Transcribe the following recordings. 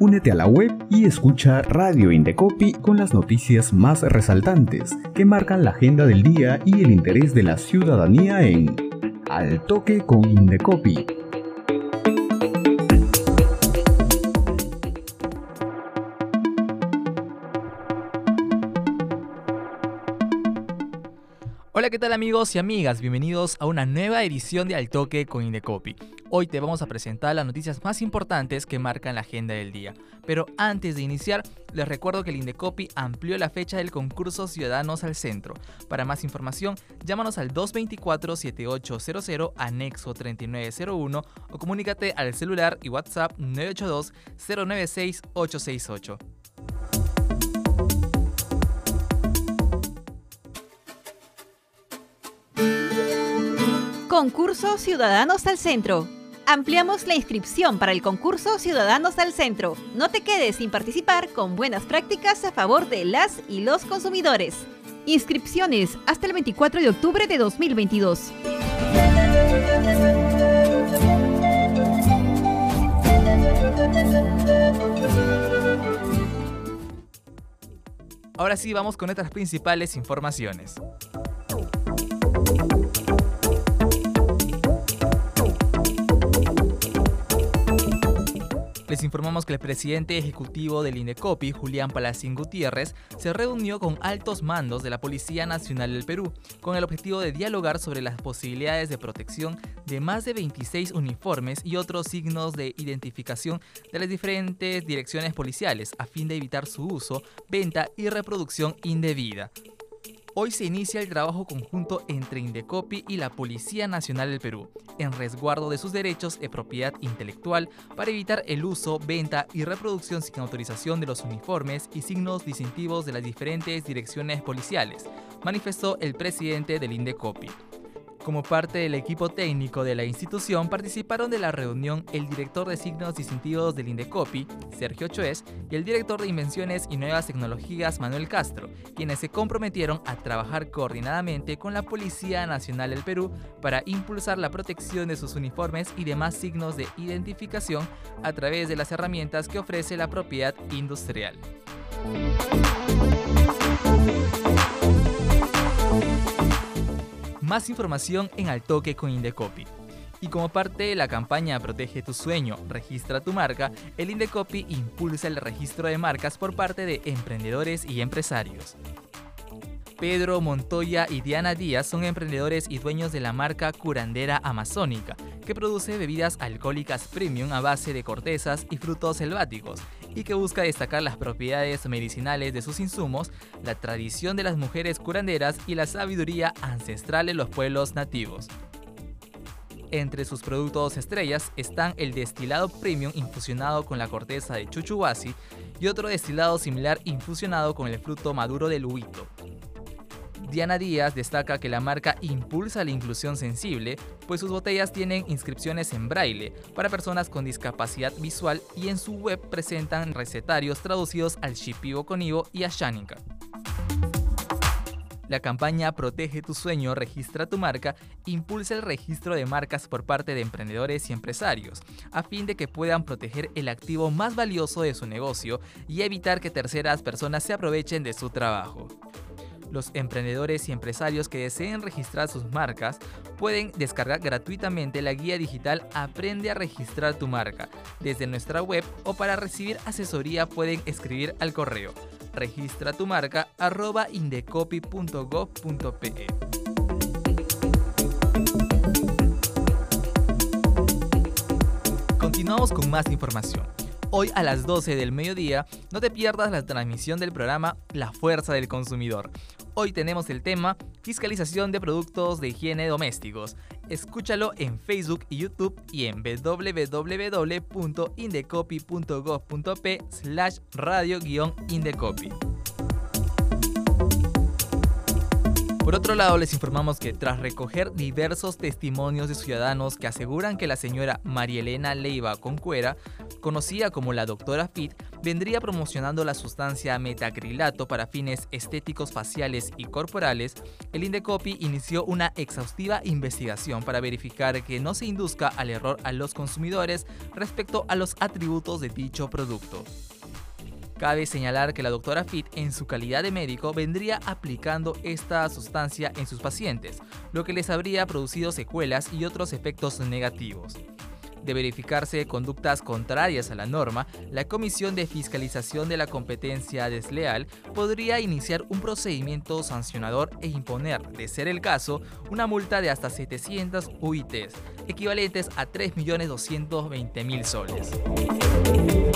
Únete a la web y escucha Radio Indecopi con las noticias más resaltantes que marcan la agenda del día y el interés de la ciudadanía en Al Toque con Indecopi. Hola, ¿qué tal amigos y amigas? Bienvenidos a una nueva edición de Al Toque con Indecopi. Hoy te vamos a presentar las noticias más importantes que marcan la agenda del día. Pero antes de iniciar, les recuerdo que el Indecopi amplió la fecha del concurso Ciudadanos al Centro. Para más información, llámanos al 224-7800 anexo 3901 o comunícate al celular y WhatsApp 982-096-868. Concurso Ciudadanos al Centro. Ampliamos la inscripción para el concurso Ciudadanos al Centro. No te quedes sin participar con buenas prácticas a favor de las y los consumidores. Inscripciones hasta el 24 de octubre de 2022. Ahora sí, vamos con nuestras principales informaciones. Les informamos que el presidente ejecutivo del INDECOPI, Julián Palacín Gutiérrez, se reunió con altos mandos de la Policía Nacional del Perú con el objetivo de dialogar sobre las posibilidades de protección de más de 26 uniformes y otros signos de identificación de las diferentes direcciones policiales a fin de evitar su uso, venta y reproducción indebida. Hoy se inicia el trabajo conjunto entre Indecopi y la Policía Nacional del Perú, en resguardo de sus derechos de propiedad intelectual para evitar el uso, venta y reproducción sin autorización de los uniformes y signos distintivos de las diferentes direcciones policiales, manifestó el presidente del Indecopi. Como parte del equipo técnico de la institución participaron de la reunión el director de signos distintivos del Indecopi, Sergio Choes, y el director de invenciones y nuevas tecnologías, Manuel Castro, quienes se comprometieron a trabajar coordinadamente con la Policía Nacional del Perú para impulsar la protección de sus uniformes y demás signos de identificación a través de las herramientas que ofrece la propiedad industrial. Más información en Altoque con Indecopi. Y como parte de la campaña Protege tu sueño, registra tu marca, el Indecopi impulsa el registro de marcas por parte de emprendedores y empresarios. Pedro Montoya y Diana Díaz son emprendedores y dueños de la marca Curandera Amazónica, que produce bebidas alcohólicas premium a base de cortezas y frutos selváticos y que busca destacar las propiedades medicinales de sus insumos, la tradición de las mujeres curanderas y la sabiduría ancestral de los pueblos nativos. Entre sus productos estrellas están el destilado premium infusionado con la corteza de chuchuhuasi y otro destilado similar infusionado con el fruto maduro del huito. Diana Díaz destaca que la marca impulsa la inclusión sensible, pues sus botellas tienen inscripciones en braille para personas con discapacidad visual y en su web presentan recetarios traducidos al Shipibo Conibo y a Shaninka. La campaña Protege tu sueño, registra tu marca impulsa el registro de marcas por parte de emprendedores y empresarios, a fin de que puedan proteger el activo más valioso de su negocio y evitar que terceras personas se aprovechen de su trabajo. Los emprendedores y empresarios que deseen registrar sus marcas pueden descargar gratuitamente la guía digital Aprende a registrar tu marca desde nuestra web o para recibir asesoría pueden escribir al correo registra tu marca indecopy.gov.pe. Continuamos con más información. Hoy a las 12 del mediodía no te pierdas la transmisión del programa La Fuerza del Consumidor, Hoy tenemos el tema Fiscalización de Productos de Higiene Domésticos. Escúchalo en Facebook y YouTube y en www.indecopy.gov.p slash radio-indecopy. Por otro lado, les informamos que tras recoger diversos testimonios de ciudadanos que aseguran que la señora María Elena Leiva Concuera conocida como la doctora Fit, vendría promocionando la sustancia metacrilato para fines estéticos faciales y corporales, el Indecopi inició una exhaustiva investigación para verificar que no se induzca al error a los consumidores respecto a los atributos de dicho producto. Cabe señalar que la doctora Fit, en su calidad de médico, vendría aplicando esta sustancia en sus pacientes, lo que les habría producido secuelas y otros efectos negativos. De verificarse conductas contrarias a la norma, la Comisión de Fiscalización de la Competencia Desleal podría iniciar un procedimiento sancionador e imponer, de ser el caso, una multa de hasta 700 UITs, equivalentes a 3.220.000 soles.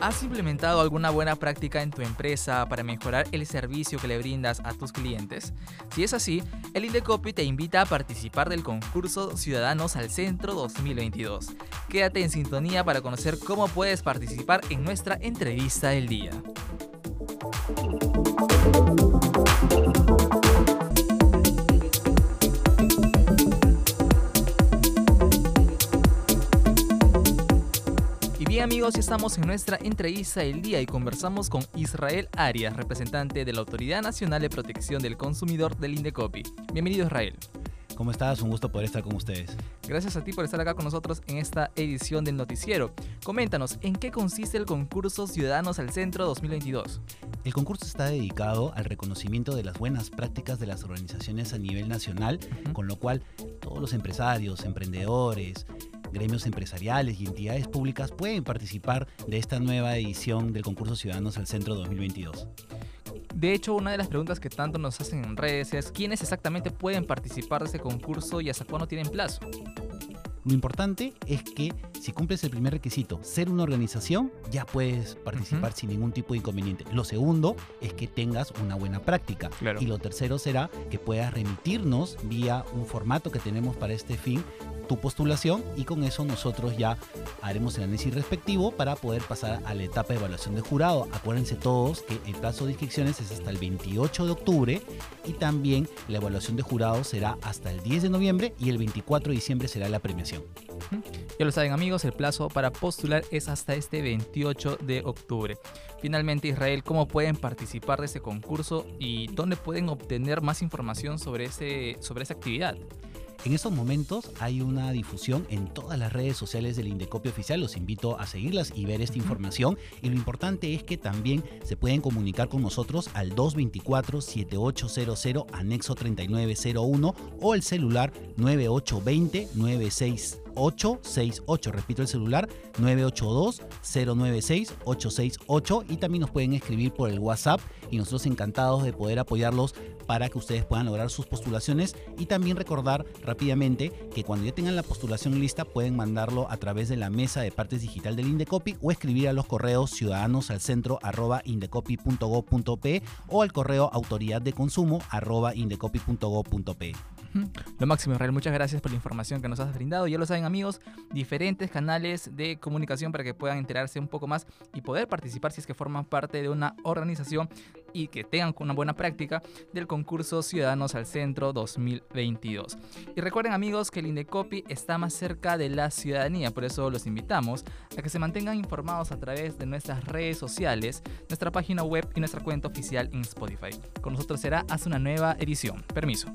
¿Has implementado alguna buena práctica en tu empresa para mejorar el servicio que le brindas a tus clientes? Si es así, el Indecopy te invita a participar del concurso Ciudadanos al Centro 2022. Quédate en sintonía para conocer cómo puedes participar en nuestra entrevista del día. Amigos, estamos en nuestra entrevista del día y conversamos con Israel Arias, representante de la Autoridad Nacional de Protección del Consumidor del Indecopi. Bienvenido Israel. ¿Cómo estás? Un gusto poder estar con ustedes. Gracias a ti por estar acá con nosotros en esta edición del noticiero. Coméntanos, ¿en qué consiste el concurso Ciudadanos al Centro 2022? El concurso está dedicado al reconocimiento de las buenas prácticas de las organizaciones a nivel nacional, con lo cual todos los empresarios, emprendedores, gremios empresariales y entidades públicas pueden participar de esta nueva edición del concurso Ciudadanos al Centro 2022. De hecho, una de las preguntas que tanto nos hacen en redes es quiénes exactamente pueden participar de ese concurso y hasta cuándo tienen plazo. Lo importante es que si cumples el primer requisito, ser una organización, ya puedes participar sin ningún tipo de inconveniente. Lo segundo es que tengas una buena práctica. Y lo tercero será que puedas remitirnos vía un formato que tenemos para este fin tu postulación y con eso nosotros ya haremos el análisis respectivo para poder pasar a la etapa de evaluación de jurado. Acuérdense todos que el plazo de inscripciones es hasta el 28 de octubre y también la evaluación de jurado será hasta el 10 de noviembre y el 24 de diciembre será la premiación. Ya lo saben amigos, el plazo para postular es hasta este 28 de octubre. Finalmente Israel, ¿cómo pueden participar de ese concurso y dónde pueden obtener más información sobre, ese, sobre esa actividad? En estos momentos hay una difusión en todas las redes sociales del Indecopio Oficial. Los invito a seguirlas y ver esta información. Y lo importante es que también se pueden comunicar con nosotros al 224-7800 anexo 3901 o el celular 9820 96 868. Repito el celular 982-096-868 y también nos pueden escribir por el WhatsApp y nosotros encantados de poder apoyarlos para que ustedes puedan lograr sus postulaciones y también recordar rápidamente que cuando ya tengan la postulación lista pueden mandarlo a través de la mesa de partes digital del Indecopy o escribir a los correos ciudadanos al centro arroba indecopy.gov.p o al correo autoridad de consumo arroba indecopy.gov.p. Lo máximo, Israel. Muchas gracias por la información que nos has brindado. Ya lo saben, amigos, diferentes canales de comunicación para que puedan enterarse un poco más y poder participar si es que forman parte de una organización y que tengan una buena práctica del concurso Ciudadanos al Centro 2022. Y recuerden, amigos, que el Indecopi está más cerca de la ciudadanía, por eso los invitamos a que se mantengan informados a través de nuestras redes sociales, nuestra página web y nuestra cuenta oficial en Spotify. Con nosotros será hasta una nueva edición. Permiso.